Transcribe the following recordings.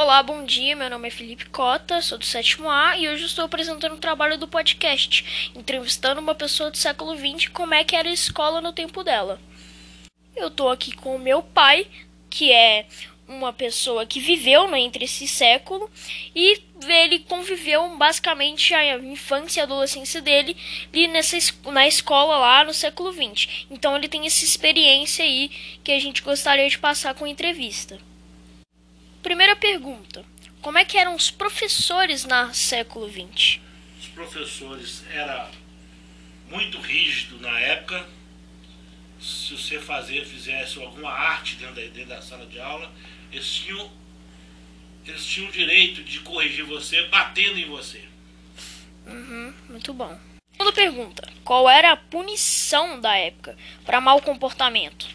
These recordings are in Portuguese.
Olá, bom dia. Meu nome é Felipe Cota, sou do sétimo A e hoje estou apresentando um trabalho do podcast, entrevistando uma pessoa do século XX como é que era a escola no tempo dela. Eu estou aqui com o meu pai, que é uma pessoa que viveu né, entre esse século e ele conviveu basicamente a infância e a adolescência dele ali nessa, na escola lá no século XX. Então ele tem essa experiência aí que a gente gostaria de passar com a entrevista. Primeira pergunta: Como é que eram os professores no século XX? Os professores era muito rígido na época. Se você fazer, fizesse alguma arte dentro da, dentro da sala de aula, eles tinham, eles tinham o direito de corrigir você batendo em você. Uhum, muito bom. Segunda pergunta: Qual era a punição da época para mau comportamento?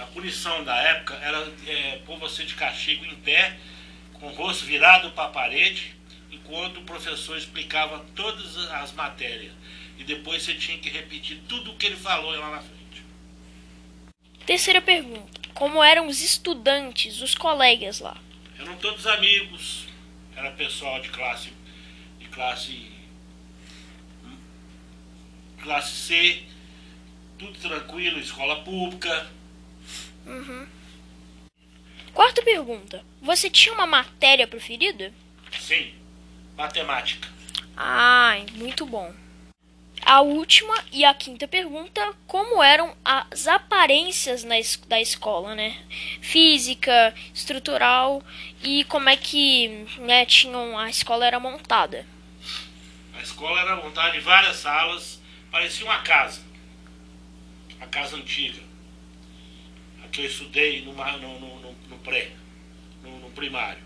A punição da época era é, pôr você de castigo em pé, com o rosto virado para a parede, enquanto o professor explicava todas as matérias. E depois você tinha que repetir tudo o que ele falou lá na frente. Terceira pergunta: Como eram os estudantes, os colegas lá? Eram todos amigos, era pessoal de classe de classe classe C, tudo tranquilo, escola pública. Uhum. Quarta pergunta. Você tinha uma matéria preferida? Sim, matemática. Ah, muito bom. A última e a quinta pergunta: como eram as aparências na da escola, né? Física, estrutural e como é que né, tinham a escola era montada? A escola era montada em várias salas, parecia uma casa, a casa antiga que eu estudei no, no, no, no pré, no, primário.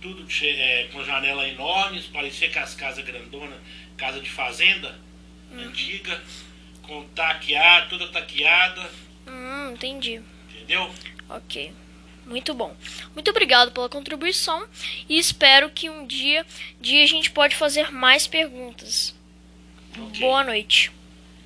Tudo é, com janelas enormes, parecia que as casas grandonas, casa de fazenda, uhum. antiga, com taqueada, toda taqueada. Hum, entendi. Entendeu? Ok. Muito bom. Muito obrigado pela contribuição e espero que um dia, dia a gente pode fazer mais perguntas. Okay. Boa noite.